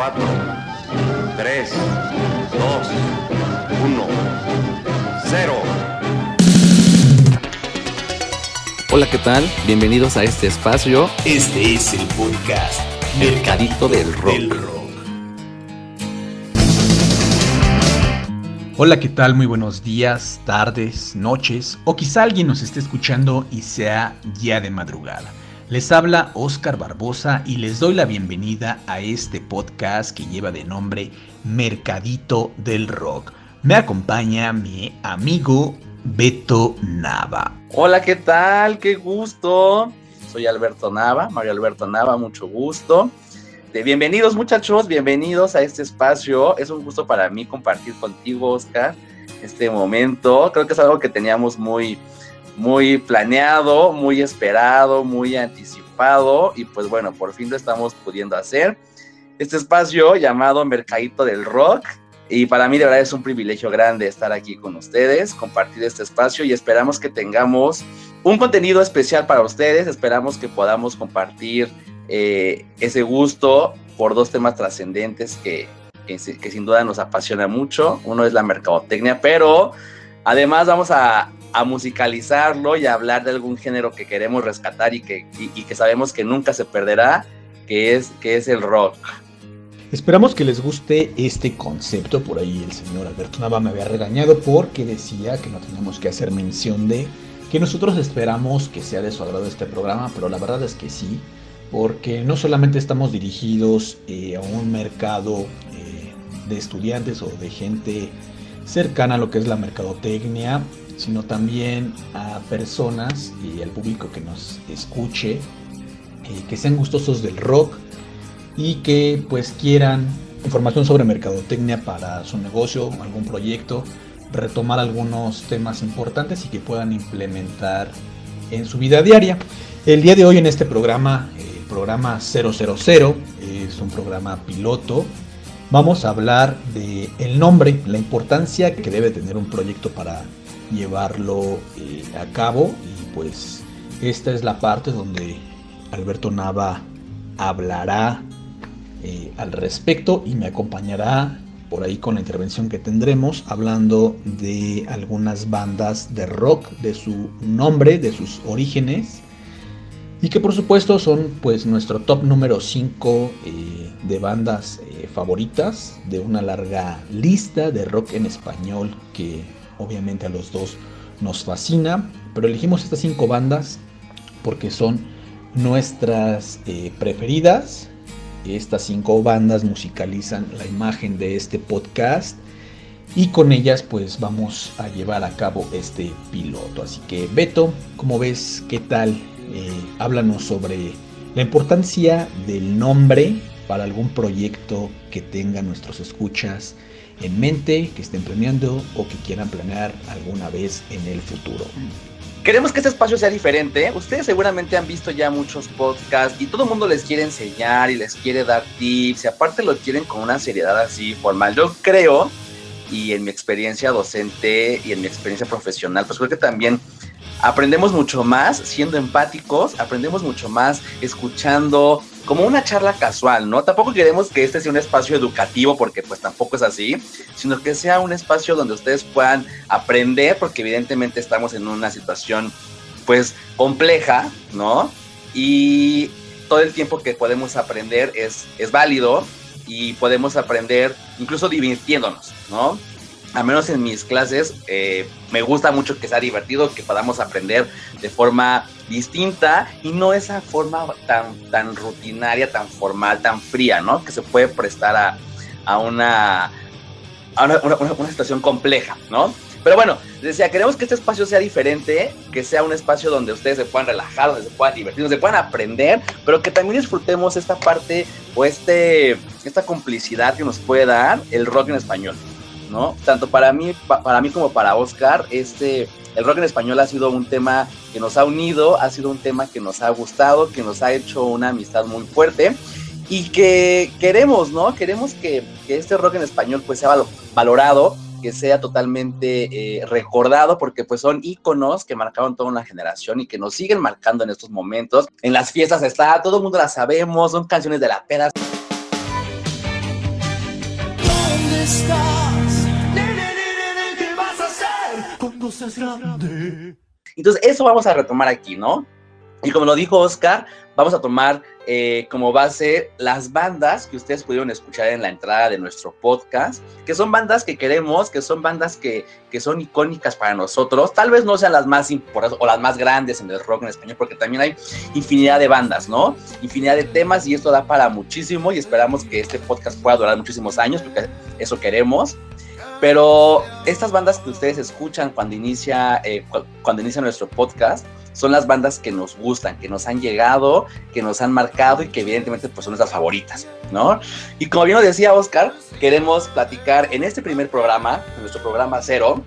4, 3, 2, 1, 0. Hola, ¿qué tal? Bienvenidos a este espacio. Este es el podcast Mercadito del Rock. del Rock. Hola, ¿qué tal? Muy buenos días, tardes, noches, o quizá alguien nos esté escuchando y sea ya de madrugada. Les habla Oscar Barbosa y les doy la bienvenida a este podcast que lleva de nombre Mercadito del Rock. Me acompaña mi amigo Beto Nava. Hola, ¿qué tal? Qué gusto. Soy Alberto Nava, Mario Alberto Nava, mucho gusto. Bienvenidos muchachos, bienvenidos a este espacio. Es un gusto para mí compartir contigo, Oscar, este momento. Creo que es algo que teníamos muy, muy planeado, muy esperado, muy anticipado y pues bueno, por fin lo estamos pudiendo hacer. Este espacio llamado Mercadito del Rock y para mí de verdad es un privilegio grande estar aquí con ustedes, compartir este espacio y esperamos que tengamos un contenido especial para ustedes, esperamos que podamos compartir eh, ese gusto por dos temas trascendentes que, que, que sin duda nos apasiona mucho. Uno es la mercadotecnia, pero además vamos a, a musicalizarlo y a hablar de algún género que queremos rescatar y que, y, que sabemos que nunca se perderá, que es, que es el rock. Esperamos que les guste este concepto. Por ahí el señor Alberto Nava me había regañado porque decía que no teníamos que hacer mención de que nosotros esperamos que sea de su agrado este programa, pero la verdad es que sí, porque no solamente estamos dirigidos eh, a un mercado eh, de estudiantes o de gente cercana a lo que es la mercadotecnia, sino también a personas y al público que nos escuche, eh, que sean gustosos del rock y que pues quieran información sobre mercadotecnia para su negocio, algún proyecto, retomar algunos temas importantes y que puedan implementar en su vida diaria. El día de hoy en este programa, el programa 000, es un programa piloto. Vamos a hablar de el nombre, la importancia que debe tener un proyecto para llevarlo eh, a cabo. Y pues esta es la parte donde Alberto Nava hablará eh, al respecto y me acompañará por ahí con la intervención que tendremos hablando de algunas bandas de rock, de su nombre, de sus orígenes. Y que por supuesto son pues nuestro top número 5 eh, de bandas favoritas de una larga lista de rock en español que obviamente a los dos nos fascina, pero elegimos estas 5 bandas porque son nuestras eh, preferidas. Estas 5 bandas musicalizan la imagen de este podcast y con ellas pues vamos a llevar a cabo este piloto. Así que Beto, ¿cómo ves? ¿Qué tal? Eh, háblanos sobre la importancia del nombre para algún proyecto que tengan nuestros escuchas en mente, que estén planeando o que quieran planear alguna vez en el futuro. Queremos que este espacio sea diferente. Ustedes seguramente han visto ya muchos podcasts y todo el mundo les quiere enseñar y les quiere dar tips y aparte lo quieren con una seriedad así formal. Yo creo, y en mi experiencia docente y en mi experiencia profesional, pues creo que también aprendemos mucho más siendo empáticos, aprendemos mucho más escuchando como una charla casual, ¿no? Tampoco queremos que este sea un espacio educativo porque pues tampoco es así, sino que sea un espacio donde ustedes puedan aprender porque evidentemente estamos en una situación pues compleja, ¿no? Y todo el tiempo que podemos aprender es, es válido y podemos aprender incluso divirtiéndonos, ¿no? Al menos en mis clases, eh, me gusta mucho que sea divertido, que podamos aprender de forma distinta y no esa forma tan, tan rutinaria, tan formal, tan fría, ¿no? Que se puede prestar a, a, una, una, una, una, situación compleja, ¿no? Pero bueno, decía, queremos que este espacio sea diferente, que sea un espacio donde ustedes se puedan relajar, donde se puedan divertir, donde se puedan aprender, pero que también disfrutemos esta parte o este, esta complicidad que nos puede dar el rock en español. ¿No? Tanto para mí, pa, para mí como para Oscar, este, el rock en español ha sido un tema que nos ha unido, ha sido un tema que nos ha gustado, que nos ha hecho una amistad muy fuerte y que queremos, ¿no? Queremos que, que este rock en español pues sea valorado, que sea totalmente eh, recordado, porque pues son íconos que marcaron toda una generación y que nos siguen marcando en estos momentos. En las fiestas está, todo el mundo la sabemos, son canciones de la pera. Seas grande? Entonces, eso vamos a retomar aquí, ¿no? Y como lo dijo Oscar, vamos a tomar eh, como base las bandas que ustedes pudieron escuchar en la entrada de nuestro podcast, que son bandas que queremos, que son bandas que, que son icónicas para nosotros. Tal vez no sean las más importantes o las más grandes en el rock en español, porque también hay infinidad de bandas, ¿no? Infinidad de temas y esto da para muchísimo y esperamos que este podcast pueda durar muchísimos años, porque eso queremos. Pero estas bandas que ustedes escuchan cuando inicia, eh, cuando inicia nuestro podcast, son las bandas que nos gustan, que nos han llegado, que nos han marcado y que evidentemente pues, son nuestras favoritas, ¿no? Y como bien lo decía Oscar, queremos platicar en este primer programa, en nuestro programa cero,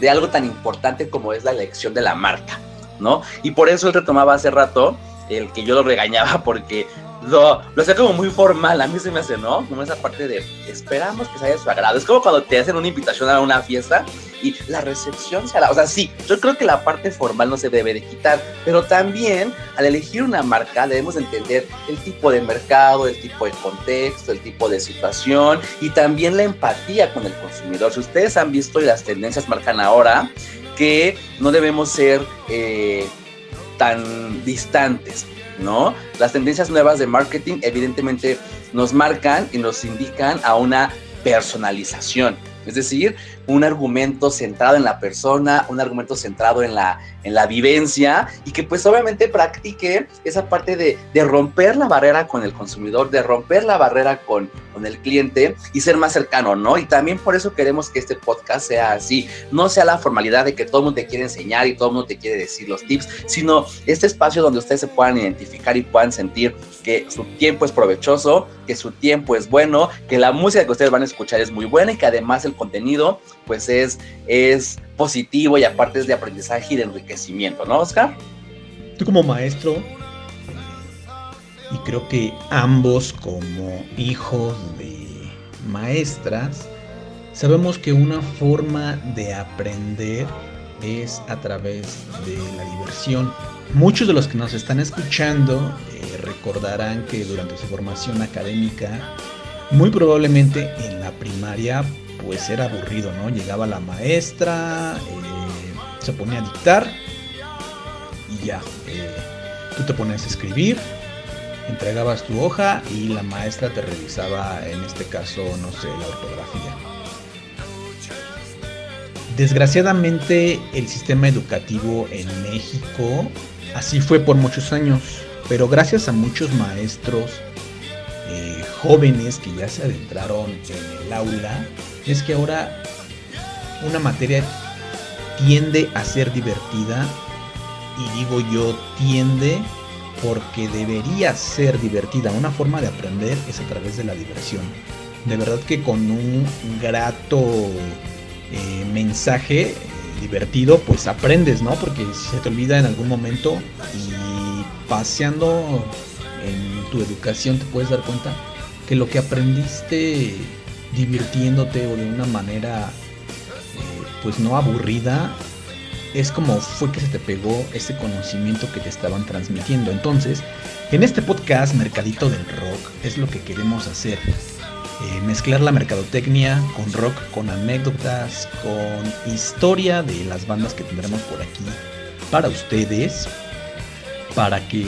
de algo tan importante como es la elección de la marca, ¿no? Y por eso él retomaba hace rato el que yo lo regañaba porque lo, lo hacía como muy formal, a mí se me hace, ¿no? Como esa parte de esperamos que se haya su agrado. Es como cuando te hacen una invitación a una fiesta y la recepción se hará. O sea, sí, yo creo que la parte formal no se debe de quitar, pero también al elegir una marca debemos entender el tipo de mercado, el tipo de contexto, el tipo de situación y también la empatía con el consumidor. Si ustedes han visto y las tendencias marcan ahora que no debemos ser eh, tan distantes ¿no? Las tendencias nuevas de marketing evidentemente nos marcan y nos indican a una personalización. Es decir, un argumento centrado en la persona, un argumento centrado en la, en la vivencia y que pues obviamente practique esa parte de, de romper la barrera con el consumidor, de romper la barrera con, con el cliente y ser más cercano, ¿no? Y también por eso queremos que este podcast sea así, no sea la formalidad de que todo el mundo te quiere enseñar y todo el mundo te quiere decir los tips, sino este espacio donde ustedes se puedan identificar y puedan sentir que su tiempo es provechoso, que su tiempo es bueno, que la música que ustedes van a escuchar es muy buena y que además el contenido pues es, es positivo y aparte es de aprendizaje y de enriquecimiento, ¿no, Oscar? Tú como maestro, y creo que ambos como hijos de maestras, sabemos que una forma de aprender es a través de la diversión. Muchos de los que nos están escuchando eh, recordarán que durante su formación académica, muy probablemente en la primaria pues era aburrido, ¿no? Llegaba la maestra, eh, se ponía a dictar y ya, eh, tú te pones a escribir, entregabas tu hoja y la maestra te revisaba, en este caso, no sé, la ortografía. Desgraciadamente el sistema educativo en México así fue por muchos años, pero gracias a muchos maestros eh, jóvenes que ya se adentraron en el aula, es que ahora una materia tiende a ser divertida y digo yo tiende porque debería ser divertida. Una forma de aprender es a través de la diversión. De verdad que con un grato eh, mensaje eh, divertido pues aprendes, ¿no? Porque se te olvida en algún momento y paseando en tu educación te puedes dar cuenta que lo que aprendiste divirtiéndote o de una manera eh, pues no aburrida, es como fue que se te pegó ese conocimiento que te estaban transmitiendo. Entonces, en este podcast Mercadito del Rock es lo que queremos hacer. Eh, mezclar la mercadotecnia con rock, con anécdotas, con historia de las bandas que tendremos por aquí para ustedes para que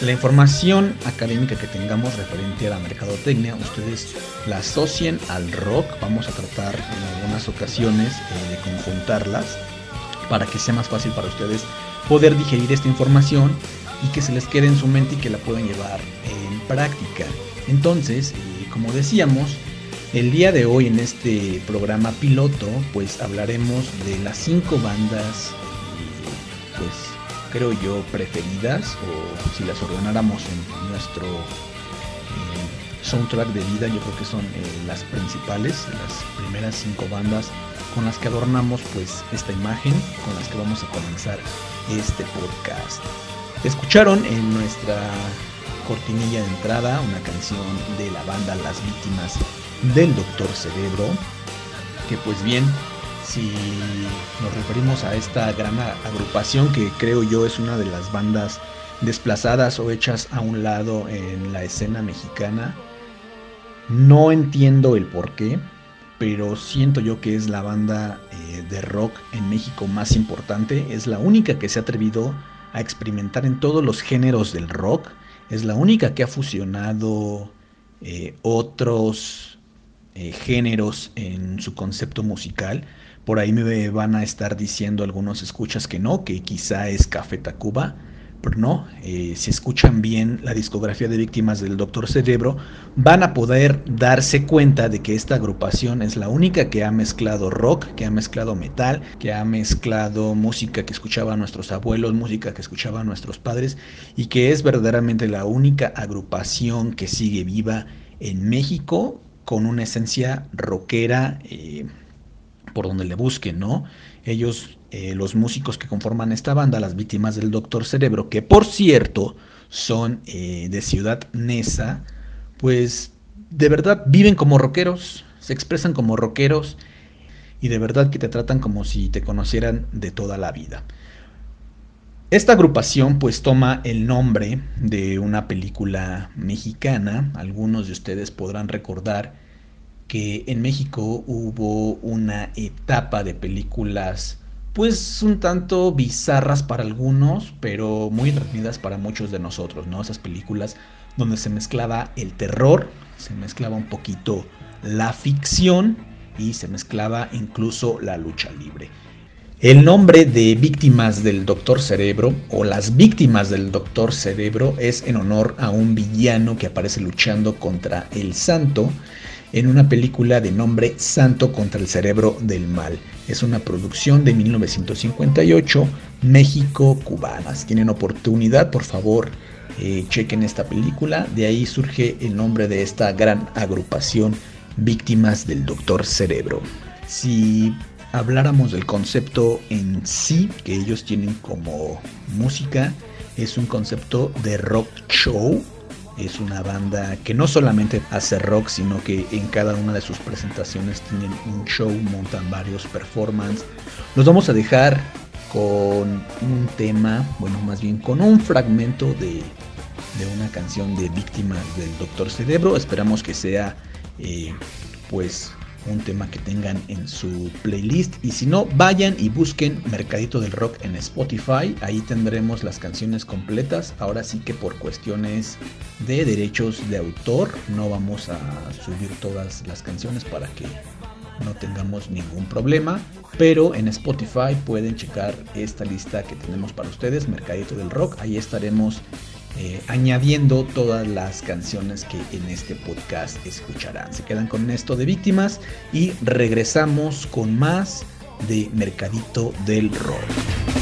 la información académica que tengamos referente a la mercadotecnia ustedes la asocien al rock. Vamos a tratar en algunas ocasiones eh, de conjuntarlas para que sea más fácil para ustedes poder digerir esta información y que se les quede en su mente y que la puedan llevar en práctica. Entonces, eh, como decíamos, el día de hoy en este programa piloto, pues hablaremos de las cinco bandas, eh, pues creo yo, preferidas, o si las ordenáramos en nuestro eh, soundtrack de vida, yo creo que son eh, las principales, las primeras cinco bandas con las que adornamos pues esta imagen, con las que vamos a comenzar este podcast. Escucharon en nuestra cortinilla de entrada una canción de la banda Las Víctimas del Doctor Cerebro, que pues bien si nos referimos a esta gran agrupación que creo yo es una de las bandas desplazadas o hechas a un lado en la escena mexicana, No entiendo el por qué, pero siento yo que es la banda eh, de rock en México más importante. Es la única que se ha atrevido a experimentar en todos los géneros del rock. Es la única que ha fusionado eh, otros eh, géneros en su concepto musical. Por ahí me van a estar diciendo algunos escuchas que no, que quizá es Café Tacuba pero no, eh, si escuchan bien la discografía de víctimas del Doctor Cerebro, van a poder darse cuenta de que esta agrupación es la única que ha mezclado rock, que ha mezclado metal, que ha mezclado música que escuchaban nuestros abuelos, música que escuchaban nuestros padres, y que es verdaderamente la única agrupación que sigue viva en México con una esencia rockera eh, por donde le busquen, ¿no? Ellos eh, los músicos que conforman esta banda, las víctimas del Doctor Cerebro, que por cierto son eh, de Ciudad Neza, pues de verdad viven como rockeros, se expresan como rockeros y de verdad que te tratan como si te conocieran de toda la vida. Esta agrupación pues toma el nombre de una película mexicana, algunos de ustedes podrán recordar que en México hubo una etapa de películas pues un tanto bizarras para algunos, pero muy entretenidas para muchos de nosotros, ¿no? Esas películas donde se mezclaba el terror, se mezclaba un poquito la ficción y se mezclaba incluso la lucha libre. El nombre de víctimas del Doctor Cerebro o las víctimas del Doctor Cerebro es en honor a un villano que aparece luchando contra el santo en una película de nombre Santo contra el Cerebro del Mal. Es una producción de 1958, México-Cubanas. Tienen oportunidad, por favor, eh, chequen esta película. De ahí surge el nombre de esta gran agrupación, Víctimas del Doctor Cerebro. Si habláramos del concepto en sí que ellos tienen como música, es un concepto de rock show es una banda que no solamente hace rock, sino que en cada una de sus presentaciones tienen un show, montan varios performances. Los vamos a dejar con un tema, bueno, más bien con un fragmento de, de una canción de Víctimas del Doctor Cerebro. Esperamos que sea, eh, pues, un tema que tengan en su playlist. Y si no, vayan y busquen Mercadito del Rock en Spotify. Ahí tendremos las canciones completas. Ahora sí que por cuestiones de derechos de autor no vamos a subir todas las canciones para que no tengamos ningún problema. Pero en Spotify pueden checar esta lista que tenemos para ustedes, Mercadito del Rock. Ahí estaremos eh, añadiendo todas las canciones que en este podcast escucharán. Se quedan con esto de víctimas y regresamos con más de Mercadito del Rock.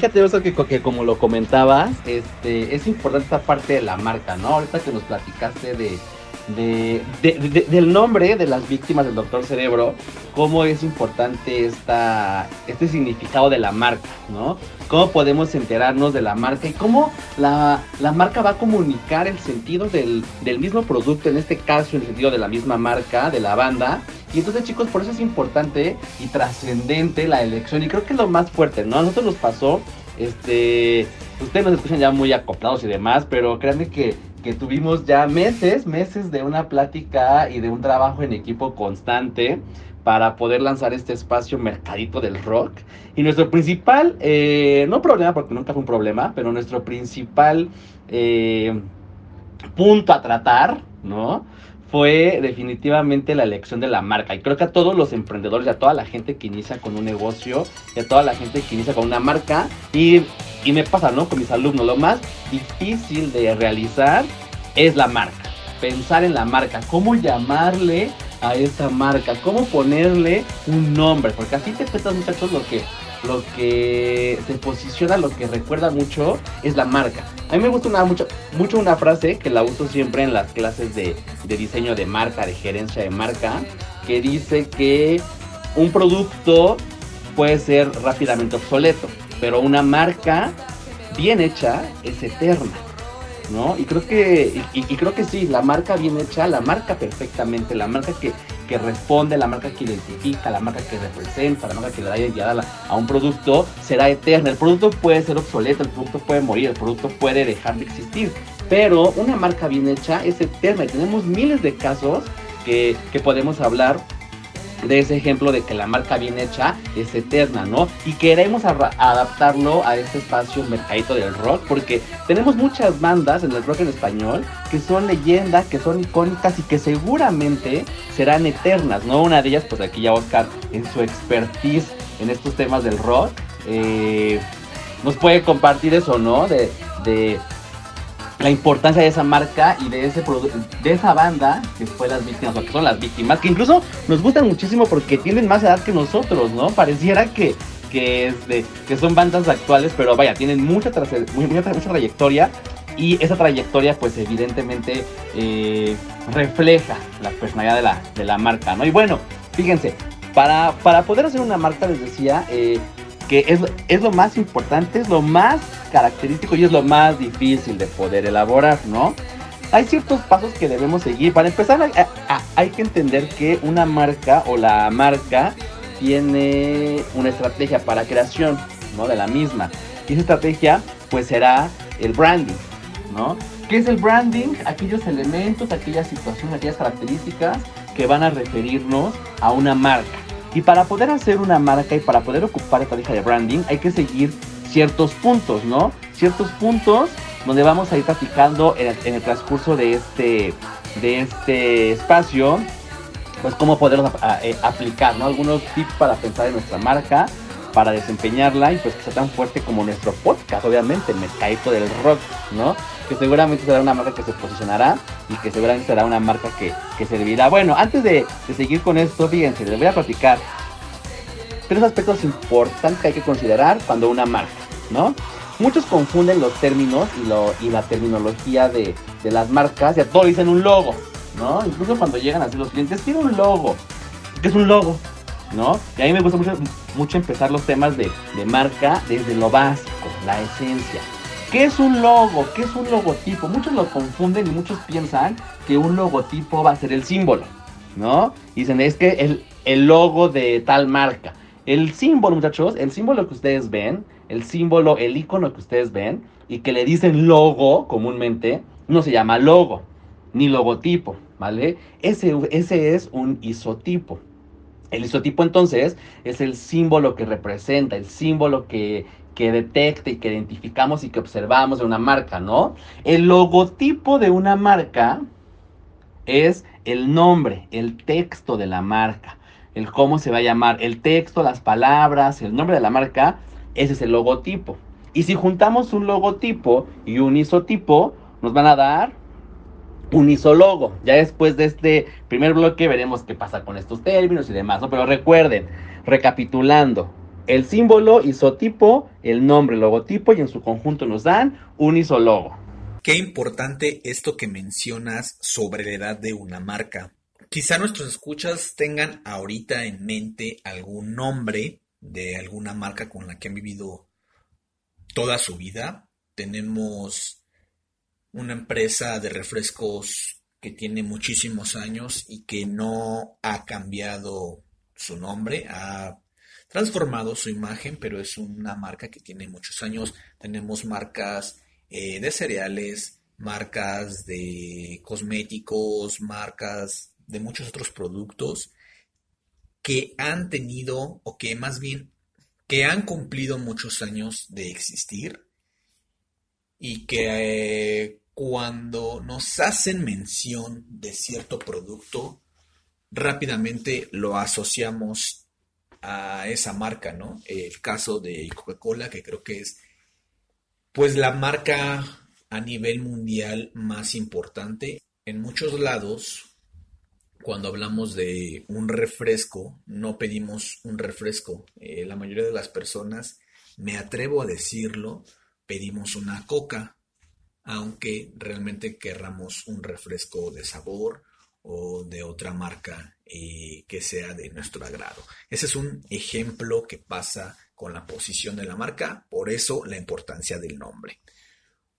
Fíjate, que, que como lo comentabas, este, es importante esta parte de la marca, ¿no? Ahorita que nos platicaste de, del nombre de las víctimas del Doctor Cerebro, cómo es importante esta, este significado de la marca, ¿no? Cómo podemos enterarnos de la marca y cómo la, marca va a comunicar el sentido del, del, mismo producto, en este caso el sentido de la misma marca, de la banda, Y entonces, chicos, por eso es importante y trascendente la elección. Y creo que es lo más fuerte, ¿no? A nosotros nos pasó, este, ustedes nos escuchan ya muy acoplados y demás, pero créanme que, que tuvimos ya meses, meses de una plática y de un trabajo en equipo constante para poder lanzar este espacio Mercadito del Rock. Y nuestro principal, eh, no problema, porque nunca fue un problema, pero nuestro principal eh, punto a tratar, ¿no? Fue definitivamente la elección de la marca. Y creo que a todos los emprendedores, a toda la gente que inicia con un negocio, y a toda la gente que inicia con una marca, y, y me pasa, ¿no? Con mis alumnos, lo más difícil de realizar es la marca. Pensar en la marca, cómo llamarle a esa marca, cómo ponerle un nombre, porque así te cuentas muchachos lo que lo que se posiciona, lo que recuerda mucho es la marca. A mí me gusta una, mucho, mucho una frase que la uso siempre en las clases de, de diseño de marca, de gerencia de marca, que dice que un producto puede ser rápidamente obsoleto, pero una marca bien hecha es eterna. ¿No? Y creo que, y, y creo que sí, la marca bien hecha, la marca perfectamente, la marca que, que responde, la marca que identifica, la marca que representa, la marca que le da identidad a, un producto, será eterna. El producto puede ser obsoleto, el producto puede morir, el producto puede dejar de existir. Pero una marca bien hecha es eterna y tenemos miles de casos que, que podemos hablar de ese ejemplo de que la marca bien hecha es eterna, ¿no? Y queremos adaptarlo a este espacio mercadito del rock, porque tenemos muchas bandas en el rock en español que son leyendas, que son icónicas y que seguramente serán eternas, ¿no? Una de ellas, pues aquí ya Oscar, en su expertise en estos temas del rock, eh, nos puede compartir eso, ¿no? De, de la importancia de esa marca y de ese de esa banda que fue las víctimas o que son las víctimas que incluso nos gustan muchísimo porque tienen más edad que nosotros no pareciera que que este que son bandas actuales pero vaya tienen mucha mucha, mucha trayectoria y esa trayectoria pues evidentemente eh, refleja la personalidad de la, de la marca no y bueno fíjense para, para poder hacer una marca les decía eh, que es, lo más importante, es lo más característico y es lo más difícil de poder elaborar, ¿no? Hay ciertos pasos que debemos seguir. Para empezar, hay, hay que entender que una marca o la marca tiene una estrategia para creación, ¿no? De la misma. Y esa estrategia, pues, será el branding, ¿no? ¿Qué es el branding? Aquellos elementos, aquellas situaciones, aquellas características que van a referirnos a una marca. Y para poder hacer una marca y para poder ocupar esta estrategia de branding, hay que seguir ciertos puntos, ¿no? Ciertos puntos donde vamos a ir platicando en el, transcurso de este, de este espacio, pues cómo poderlos eh, aplicar, ¿no? Algunos tips para pensar en nuestra marca, para desempeñarla y pues que sea tan fuerte como nuestro podcast, obviamente, el mercadito del rock, ¿no? Que seguramente será una marca que se posicionará y que seguramente será una marca que, que servirá. Bueno, antes de, seguir con esto, fíjense, les voy a platicar tres aspectos importantes que hay que considerar cuando una marca, ¿no? Muchos confunden los términos y, lo, y la terminología de, de las marcas y a todos dicen un logo, ¿no? Incluso cuando llegan así los clientes, quiero un logo. ¿Qué es un logo? ¿No? Y a mí me gusta mucho, mucho empezar los temas de, de marca desde lo básico, la esencia. ¿Qué es un logo? ¿Qué es un logotipo? Muchos lo confunden y muchos piensan que un logotipo va a ser el símbolo, ¿no? Dicen, es que el, el logo de tal marca. El símbolo, muchachos, el símbolo que ustedes ven, el símbolo, el icono que ustedes ven y que le dicen logo comúnmente, no se llama logo ni logotipo, ¿vale? Ese, ese es un isotipo. El isotipo entonces es el símbolo que representa, el símbolo que, que detecta y que identificamos y que observamos de una marca, ¿no? El logotipo de una marca es el nombre, el texto de la marca, el cómo se va a llamar, el texto, las palabras, el nombre de la marca, ese es el logotipo. Y si juntamos un logotipo y un isotipo, nos van a dar un isólogo. Ya después de este primer bloque veremos qué pasa con estos términos y demás, ¿no? Pero recuerden, recapitulando, el símbolo, isotipo, el nombre, logotipo y en su conjunto nos dan un isólogo. Qué importante esto que mencionas sobre la edad de una marca. Quizá nuestros escuchas tengan ahorita en mente algún nombre de alguna marca con la que han vivido toda su vida. Tenemos una empresa de refrescos que tiene muchísimos años y que no ha cambiado su nombre, ha transformado su imagen, pero es una marca que tiene muchos años. Tenemos marcas eh, de cereales, marcas de cosméticos, marcas de muchos otros productos que han tenido o que más bien que han cumplido muchos años de existir y que eh, cuando nos hacen mención de cierto producto, rápidamente lo asociamos a esa marca, ¿no? El caso de Coca-Cola, que creo que es pues la marca a nivel mundial más importante. En muchos lados, cuando hablamos de un refresco, no pedimos un refresco. Eh, la mayoría de las personas, me atrevo a decirlo, pedimos una coca, aunque realmente querramos un refresco de sabor o de otra marca eh, que sea de nuestro agrado. Ese es un ejemplo que pasa con la posición de la marca, por eso la importancia del nombre.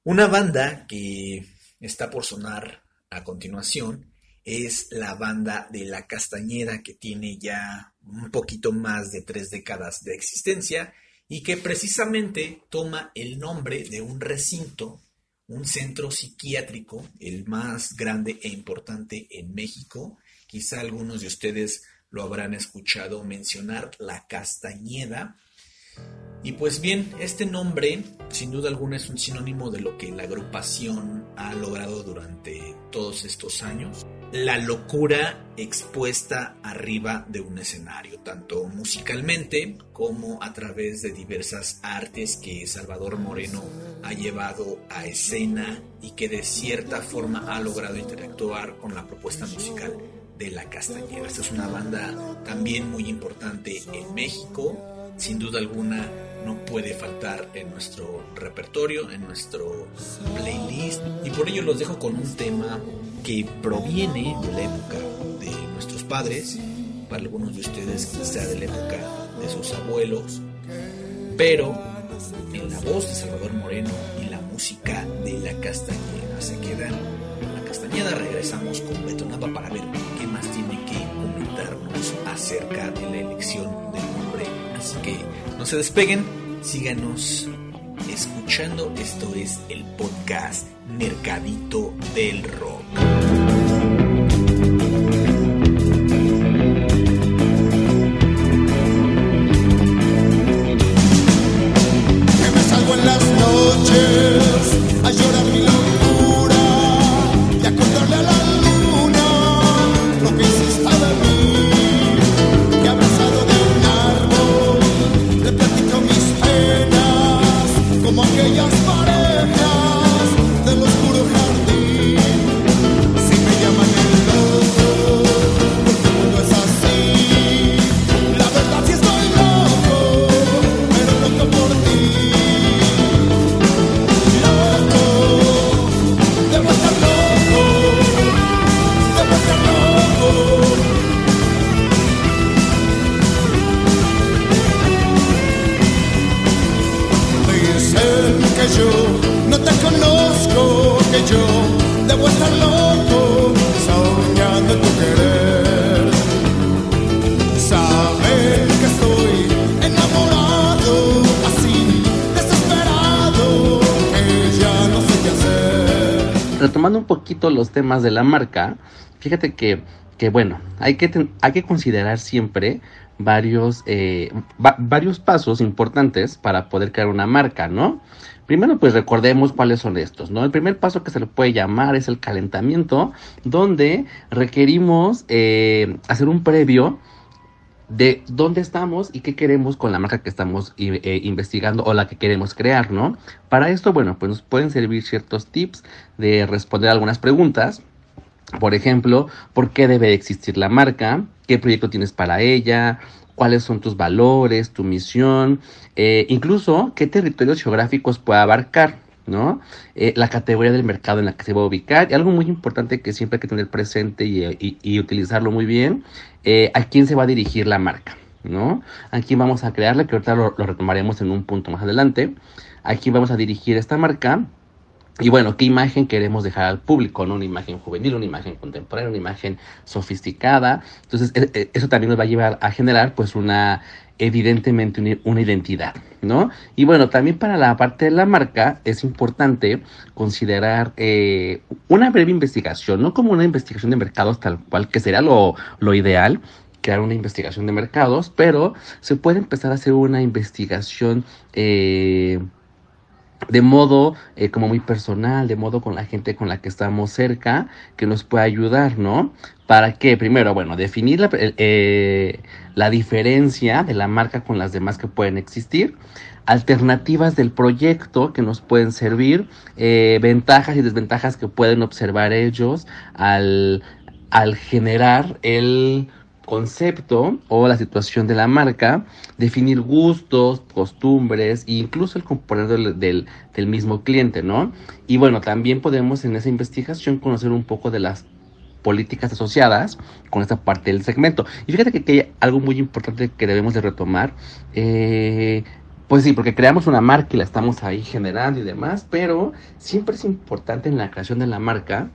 Una banda que está por sonar a continuación es la banda de La Castañeda, que tiene ya un poquito más de tres décadas de existencia y que precisamente toma el nombre de un recinto un centro psiquiátrico, el más grande e importante en México. Quizá algunos de ustedes lo habrán escuchado mencionar, la Castañeda. Y pues bien, este nombre sin duda alguna es un sinónimo de lo que la agrupación ha logrado durante todos estos años la locura expuesta arriba de un escenario, tanto musicalmente como a través de diversas artes que Salvador Moreno ha llevado a escena y que de cierta forma ha logrado interactuar con la propuesta musical de La Castañeda. Esta es una banda también muy importante en México, sin duda alguna no puede faltar en nuestro repertorio, en nuestro playlist. Y por ello los dejo con un tema que proviene de la época de nuestros padres, para algunos de ustedes quizá de la época de sus abuelos, pero en la voz de Salvador Moreno y la música de La Castañeda se quedan. La Castañeda regresamos con Beto Nava para ver qué más tiene que comentarnos acerca de la elección del nombre. Así que no se despeguen, síganos escuchando. Esto es el podcast Mercadito del Rock. Un poquito los temas de la marca, fíjate que, que bueno, hay que, hay que considerar siempre varios, eh, va- varios pasos importantes para poder crear una marca, ¿no? Primero, pues recordemos cuáles son estos, ¿no? El primer paso que se le puede llamar es el calentamiento, donde requerimos eh, hacer un previo de dónde estamos y qué queremos con la marca que estamos i- eh, investigando o la que queremos crear, ¿no? Para esto, bueno, pues nos pueden servir ciertos tips de responder algunas preguntas. Por ejemplo, ¿por qué debe de existir la marca? ¿Qué proyecto tienes para ella? ¿Cuáles son tus valores, tu misión? Eh, incluso, ¿qué territorios geográficos puede abarcar? ¿No? Eh, la categoría del mercado en la que se va a ubicar y algo muy importante que siempre hay que tener presente y, y- utilizarlo muy bien, eh, a quién se va a dirigir la marca, ¿no? A quién vamos a crearla, que ahorita lo, lo retomaremos en un punto más adelante. A quién vamos a dirigir esta marca Y bueno, ¿qué imagen queremos dejar al público? ¿no? Una imagen juvenil, una imagen contemporánea, una imagen sofisticada. Entonces, e- e- eso también nos va a llevar a generar pues una evidentemente una, identidad, ¿no? Y bueno, también para la parte de la marca es importante considerar eh, una breve investigación, no como una investigación de mercados tal cual, que sería lo, lo ideal, crear una investigación de mercados, pero se puede empezar a hacer una investigación eh, de modo eh, como muy personal, de modo con la gente con la que estamos cerca, que nos pueda ayudar, ¿no? Para que, primero, bueno, definir la, eh, la diferencia de la marca con las demás que pueden existir, alternativas del proyecto que nos pueden servir, eh, ventajas y desventajas que pueden observar ellos al, al generar el concepto o la situación de la marca, definir gustos, costumbres e incluso el comportamiento del, del, del, mismo cliente, ¿no? Y bueno, también podemos en esa investigación conocer un poco de las políticas asociadas con esta parte del segmento. Y fíjate que, que hay algo muy importante que debemos de retomar. Eh, pues sí, porque creamos una marca y la estamos ahí generando y demás, pero siempre es importante en la creación de la marca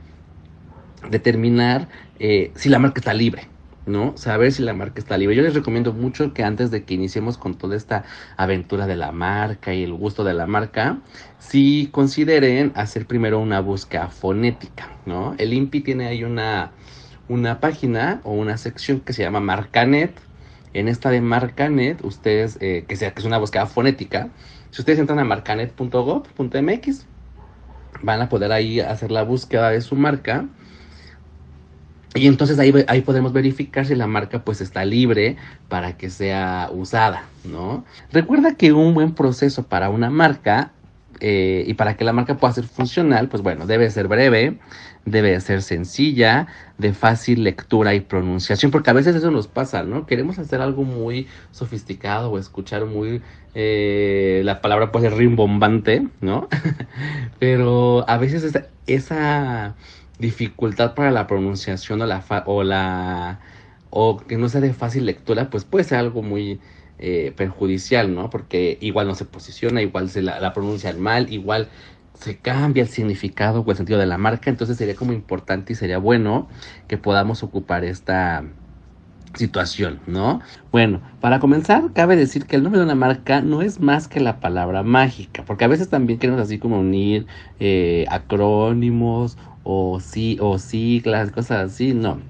determinar eh, si la marca está libre. ¿No? Saber si la marca está libre. Yo les recomiendo mucho que antes de que iniciemos con toda esta aventura de la marca y el gusto de la marca, si consideren hacer primero una búsqueda fonética, ¿no? El INPI tiene ahí una, una página o una sección que se llama Marcanet. En esta de Marcanet, ustedes, eh, que, sea, que es una búsqueda fonética, si ustedes entran a marcanet.gov.mx, van a poder ahí hacer la búsqueda de su marca y entonces ahí, ahí podemos verificar si la marca pues está libre para que sea usada, ¿no? Recuerda que un buen proceso para una marca eh, y para que la marca pueda ser funcional, pues bueno, debe ser breve, debe ser sencilla, de fácil lectura y pronunciación, porque a veces eso nos pasa, ¿no? Queremos hacer algo muy sofisticado o escuchar muy, eh, la palabra puede ser rimbombante, ¿no? Pero a veces esa, esa dificultad para la pronunciación o la o la o que no sea de fácil lectura, pues puede ser algo muy eh, perjudicial, ¿no? Porque igual no se posiciona, igual se la, la pronuncian mal, igual se cambia el significado o el sentido de la marca, entonces sería como importante y sería bueno que podamos ocupar esta situación, ¿no? Bueno, para comenzar, cabe decir que el nombre de una marca no es más que la palabra mágica, porque a veces también queremos así como unir eh, acrónimos o sí o siglas, cosas así, no.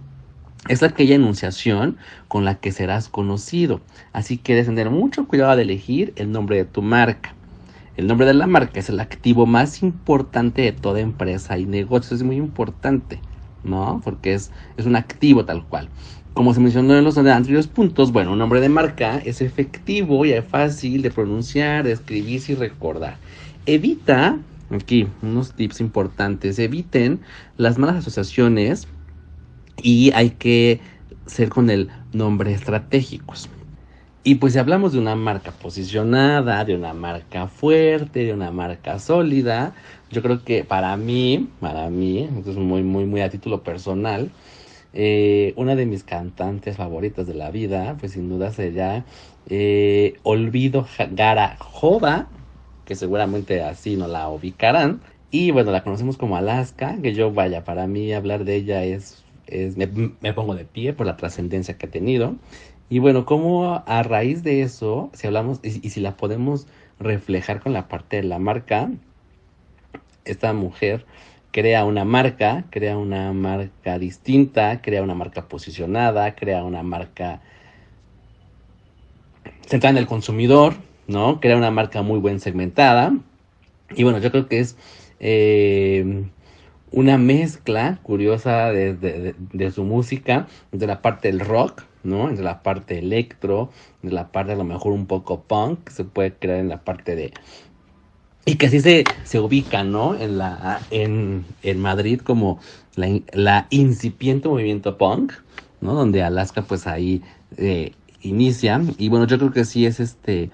Es aquella enunciación con la que serás conocido. Así que debes tener mucho cuidado de elegir el nombre de tu marca. El nombre de la marca es el activo más importante de toda empresa y negocio. Es muy importante, ¿no? Porque es, es un activo tal cual. Como se mencionó en los anteriores puntos, bueno, un nombre de marca es efectivo y es fácil de pronunciar, de escribir y recordar. Evita Aquí, unos tips importantes. Eviten las malas asociaciones y hay que ser con el nombre estratégicos. Y pues si hablamos de una marca posicionada, de una marca fuerte, de una marca sólida, yo creo que para mí, para mí, esto es muy, muy, muy a título personal, eh, una de mis cantantes favoritas de la vida, pues sin duda sería eh, Olvido Gara Joda, que seguramente así no la ubicarán. Y bueno, la conocemos como Alaska, que yo vaya, para mí hablar de ella es, es me, pongo de pie por la trascendencia que ha tenido. Y bueno, como a raíz de eso, si hablamos y si la podemos reflejar con la parte de la marca, esta mujer crea una marca, crea una marca distinta, crea una marca posicionada, crea una marca centrada en el consumidor, ¿no? Crea una marca muy bien segmentada. Y bueno, yo creo que es eh, una mezcla curiosa de, su música, de la parte del rock, ¿no? De la parte electro, de la parte a lo mejor un poco punk, se puede crear en la parte de... Y que así se, se ubica, ¿no? En, la, en, en Madrid como la, la, incipiente movimiento punk, ¿no? Donde Alaska pues ahí eh, inicia. Y bueno, yo creo que sí es este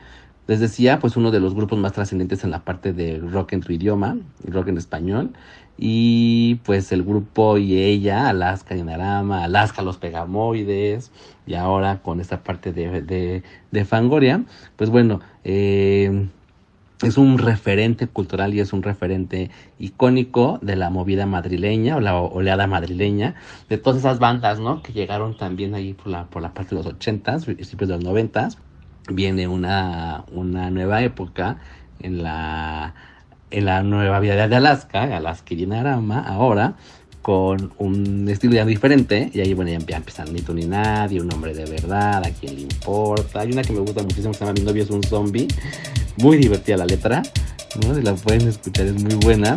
les decía, pues uno de los grupos más trascendentes en la parte de rock en tu idioma, rock en español. Y pues el grupo y ella, Alaska y Narama, Alaska los Pegamoides, y ahora con esta parte de, de, de Fangoria, pues bueno, eh, es un referente cultural y es un referente icónico de la movida madrileña o la oleada madrileña, de todas esas bandas, ¿no? Que llegaron también ahí por la, por la parte de los ochentas, principios de los noventas. Viene una, una nueva época en la, en la nueva vida de Alaska, Alaska y Dinarama, ahora, con un estilo ya diferente. Y ahí, bueno, ya empiezan ni tú ni nadie, un hombre de verdad, a quién le importa. Hay una que me gusta muchísimo que se llama Mi novio es un zombie. Muy divertida la letra, ¿no? Si la pueden escuchar, es muy buena.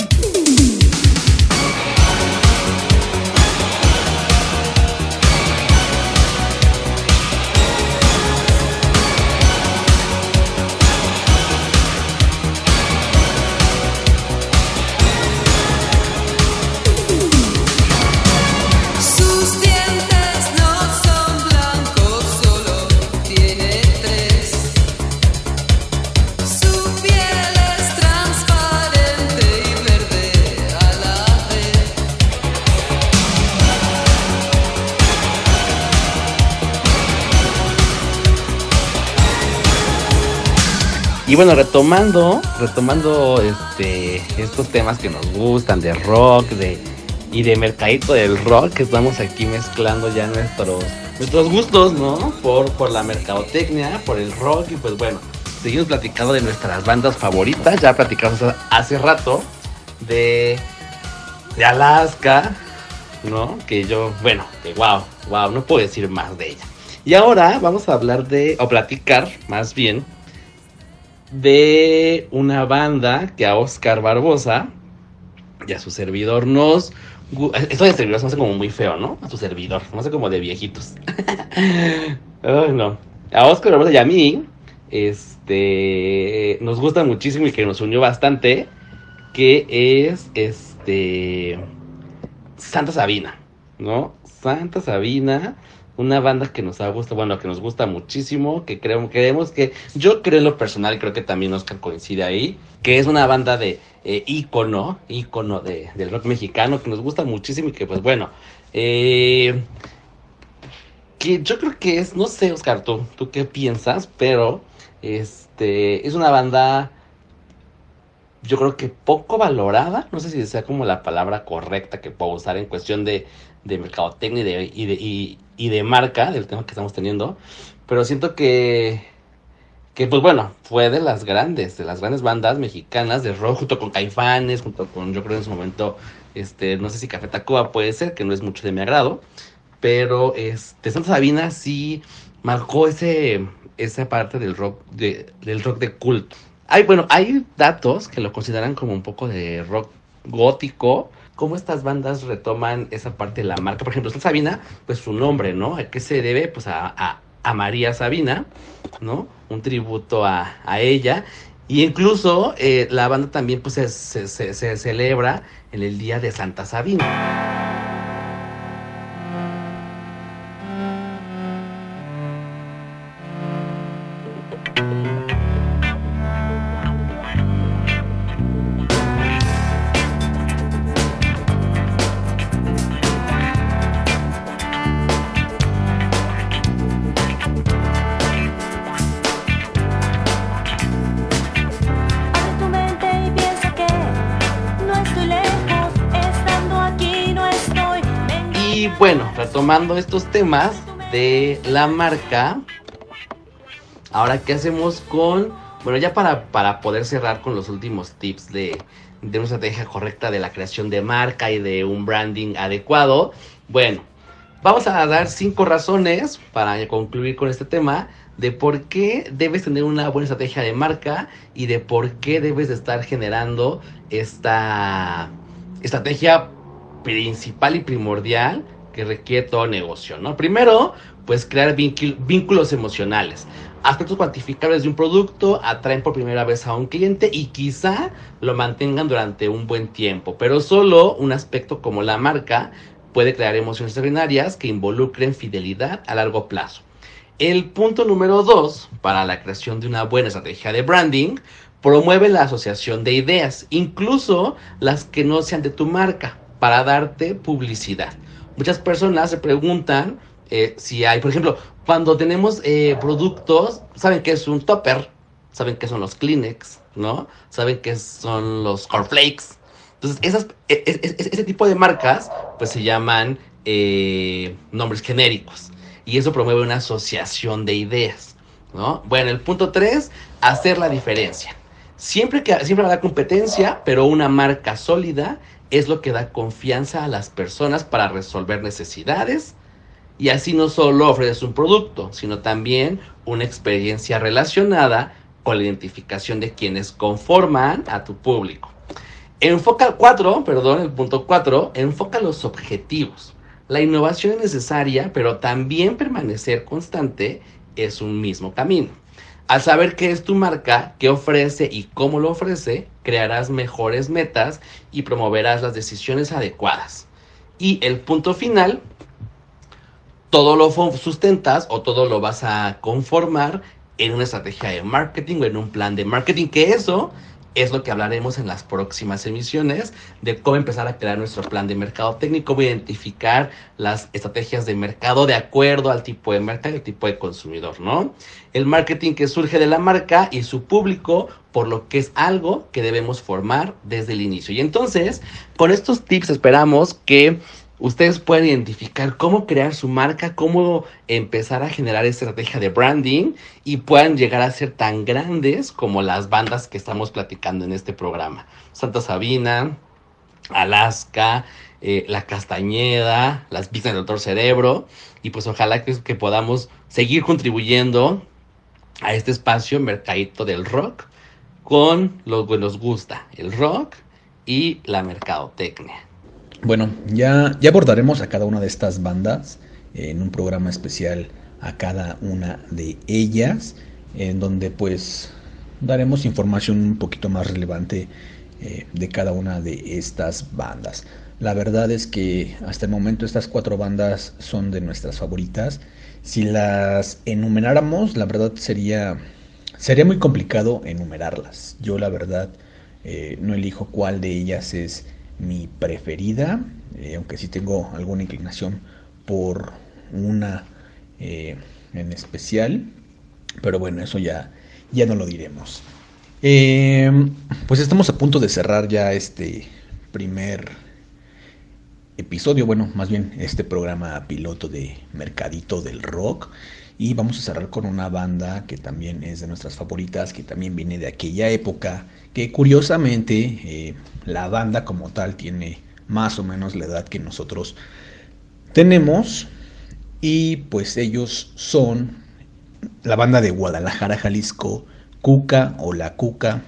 Y bueno, retomando, retomando este, estos temas que nos gustan de rock, de y de mercadito del rock, que estamos aquí mezclando ya nuestros, nuestros gustos, ¿no? Por, por la mercadotecnia, por el rock, y pues bueno, seguimos platicando de nuestras bandas favoritas, ya platicamos hace rato de, de Alaska, ¿no? Que yo, bueno, que wow, wow, no puedo decir más de ella. Y ahora vamos a hablar de, o platicar más bien, de una banda que a Oscar Barbosa y a su servidor nos... Esto de servidor se me hace como muy feo, ¿no? A su servidor, no hace como de viejitos. No. A Oscar Barbosa y a mí, este, nos gusta muchísimo y que nos unió bastante, que es, este, Santa Sabina, ¿no? Santa Sabina, una banda que nos ha gustado, bueno, que nos gusta muchísimo, que creemos, creemos que, yo creo en lo personal, creo que también Oscar coincide ahí, que es una banda de eh, ícono, ícono de, del rock mexicano, que nos gusta muchísimo y que pues bueno, eh, que yo creo que es, no sé, Oscar, tú, tú qué piensas, pero este, es una banda yo creo que poco valorada, no sé si sea como la palabra correcta que puedo usar en cuestión de, de mercadotecnia y de, y de marca del tema que estamos teniendo, pero siento que, que pues bueno, fue de las grandes, de las grandes bandas mexicanas de rock, junto con Caifanes, junto con, yo creo en su momento, este, no sé si Café Tacuba puede ser, que no es mucho de mi agrado, pero este, Santa Sabina sí marcó ese, esa parte del rock, de, del rock de culto. Hay, bueno, hay datos que lo consideran como un poco de rock gótico. Cómo estas bandas retoman esa parte de la marca. Por ejemplo, Sabina, pues su nombre, ¿no? ¿A qué se debe? Pues a, a, a María Sabina, ¿no? Un tributo a, ella. Y incluso eh, la banda también pues se celebra en el día de Santa Sabina. Estos temas de la marca, ahora qué hacemos con, bueno, ya para, para poder cerrar con los últimos tips de, de una estrategia correcta de la creación de marca y de un branding adecuado, bueno, vamos a dar cinco razones para concluir con este tema de por qué debes tener una buena estrategia de marca y de por qué debes de estar generando esta estrategia principal y primordial que requiere todo negocio, ¿no? Primero, pues crear vínculos emocionales. Aspectos cuantificables de un producto atraen por primera vez a un cliente y quizá lo mantengan durante un buen tiempo, pero solo un aspecto como la marca puede crear emociones extraordinarias que involucren fidelidad a largo plazo. El punto número dos para la creación de una buena estrategia de branding promueve la asociación de ideas, incluso las que no sean de tu marca, para darte publicidad. Muchas personas se preguntan eh, si hay, por ejemplo, cuando tenemos eh, productos, ¿saben qué es un topper? saben qué son los Kleenex, ¿no? Saben qué son los cornflakes. Entonces, esas, e- e- e- ese tipo de marcas, pues se llaman eh, nombres genéricos. Y eso promueve una asociación de ideas, ¿no? Bueno, el punto 3, hacer la diferencia. Siempre, que, siempre habrá competencia, pero una marca sólida es lo que da confianza a las personas para resolver necesidades y así no solo ofreces un producto, sino también una experiencia relacionada con la identificación de quienes conforman a tu público. Enfoca 4, perdón, el punto 4, enfoca los objetivos. La innovación es necesaria, pero también permanecer constante es un mismo camino. Al saber qué es tu marca, qué ofrece y cómo lo ofrece, crearás mejores metas y promoverás las decisiones adecuadas. Y el punto final, todo lo sustentas o todo lo vas a conformar en una estrategia de marketing o en un plan de marketing, que eso es lo que hablaremos en las próximas emisiones de cómo empezar a crear nuestro plan de mercado técnico, cómo identificar las estrategias de mercado de acuerdo al tipo de mercado y al tipo de consumidor, ¿no? El marketing que surge de la marca y su público, por lo que es algo que debemos formar desde el inicio. Y entonces, con estos tips esperamos que ustedes puedan identificar cómo crear su marca, cómo empezar a generar estrategia de branding y puedan llegar a ser tan grandes como las bandas que estamos platicando en este programa. Santa Sabina, Alaska, eh, La Castañeda, las Business del Doctor Cerebro y pues ojalá que podamos seguir contribuyendo a este espacio mercadito del rock con lo que nos gusta, el rock y la mercadotecnia. Bueno, ya, ya abordaremos a cada una de estas bandas en un programa especial a cada una de ellas, en donde pues daremos información un poquito más relevante eh, de cada una de estas bandas. La verdad es que hasta el momento estas cuatro bandas son de nuestras favoritas. Si las enumeráramos, la verdad sería, sería muy complicado enumerarlas. Yo la verdad eh, no elijo cuál de ellas es mi preferida, eh, aunque sí tengo alguna inclinación por una eh, en especial, pero bueno, eso ya, ya no lo diremos. Eh, pues estamos a punto de cerrar ya este primer episodio, bueno, más bien este programa piloto de Mercadito del Rock. Y vamos a cerrar con una banda que también es de nuestras favoritas, que también viene de aquella época, que curiosamente eh, la banda como tal tiene más o menos la edad que nosotros tenemos. Y pues ellos son la banda de Guadalajara, Jalisco, Cuca o La Cuca,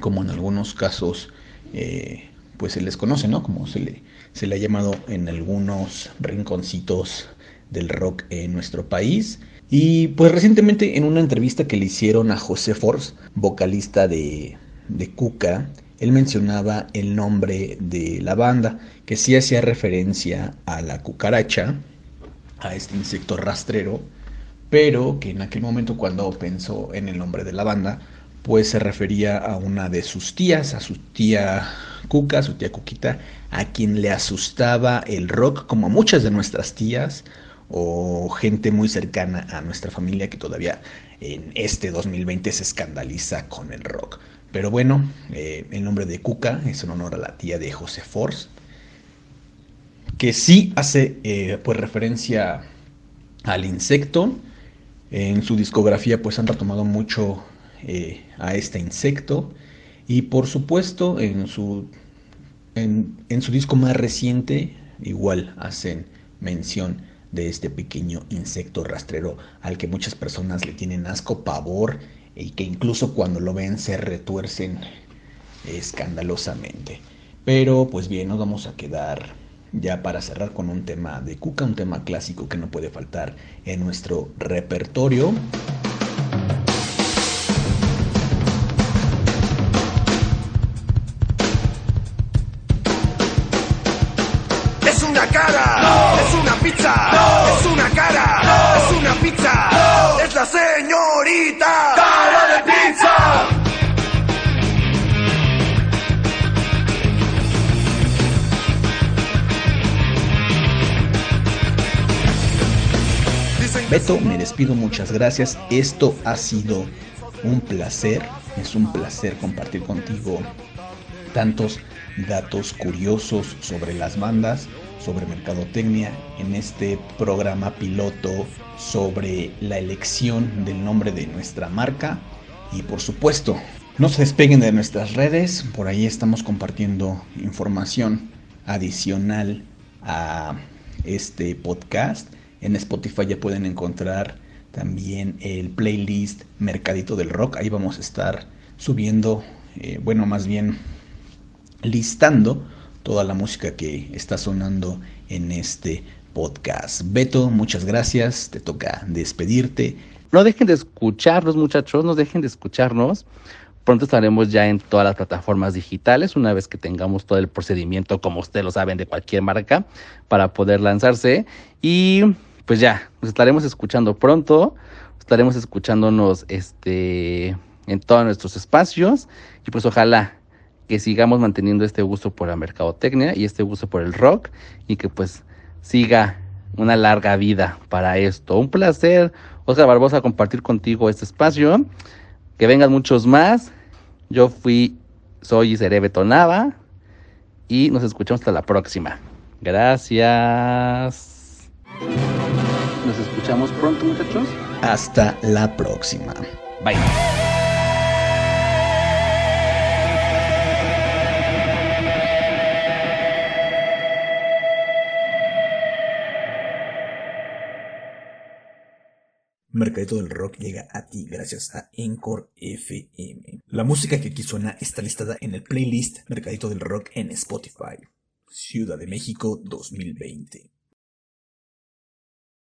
como en algunos casos eh, pues se les conoce, ¿no? Como se le, se le ha llamado en algunos rinconcitos del rock en nuestro país. Y pues recientemente en una entrevista que le hicieron a José Force, vocalista de, de Cuca, él mencionaba el nombre de la banda, que sí hacía referencia a la cucaracha, a este insecto rastrero, pero que en aquel momento cuando pensó en el nombre de la banda, pues se refería a una de sus tías, a su tía Cuca, su tía Cuquita, a quien le asustaba el rock, como a muchas de nuestras tías o gente muy cercana a nuestra familia que todavía en este 2020 se escandaliza con el rock. Pero bueno, eh, el nombre de Cuca es en honor a la tía de José Force, que sí hace eh, pues referencia al insecto. En su discografía pues han retomado mucho eh, a este insecto y por supuesto en su, en su disco más reciente igual hacen mención de este pequeño insecto rastrero al que muchas personas le tienen asco, pavor y que incluso cuando lo ven se retuercen escandalosamente. Pero pues bien, nos vamos a quedar ya para cerrar con un tema de Cuca, un tema clásico que no puede faltar en nuestro repertorio. Me despido, muchas gracias. Esto ha sido un placer, es un placer compartir contigo tantos datos curiosos sobre las bandas, sobre mercadotecnia, en este programa piloto sobre la elección del nombre de nuestra marca y por supuesto, no se despeguen de nuestras redes, por ahí estamos compartiendo información adicional a este podcast. En Spotify ya pueden encontrar también el playlist Mercadito del Rock. Ahí vamos a estar subiendo, eh, bueno, más bien listando toda la música que está sonando en este podcast. Beto, muchas gracias. Te toca despedirte. No dejen de escucharnos, muchachos, no dejen de escucharnos. Pronto estaremos ya en todas las plataformas digitales, una vez que tengamos todo el procedimiento, como ustedes lo saben, de cualquier marca, para poder lanzarse. Y pues ya, nos estaremos escuchando pronto, estaremos escuchándonos este, en todos nuestros espacios. Y pues ojalá que sigamos manteniendo este gusto por la mercadotecnia y este gusto por el rock y que pues siga una larga vida para esto. Un placer, Oscar Barbosa, compartir contigo este espacio. Que vengan muchos más. Yo fui, soy seré Betonava. Y nos escuchamos hasta la próxima. Gracias. Nos escuchamos pronto, muchachos. Hasta la próxima. Bye. Mercadito del Rock llega a ti gracias a Encore FM. La música que aquí suena está listada en el playlist Mercadito del Rock en Spotify. Ciudad de México 2020.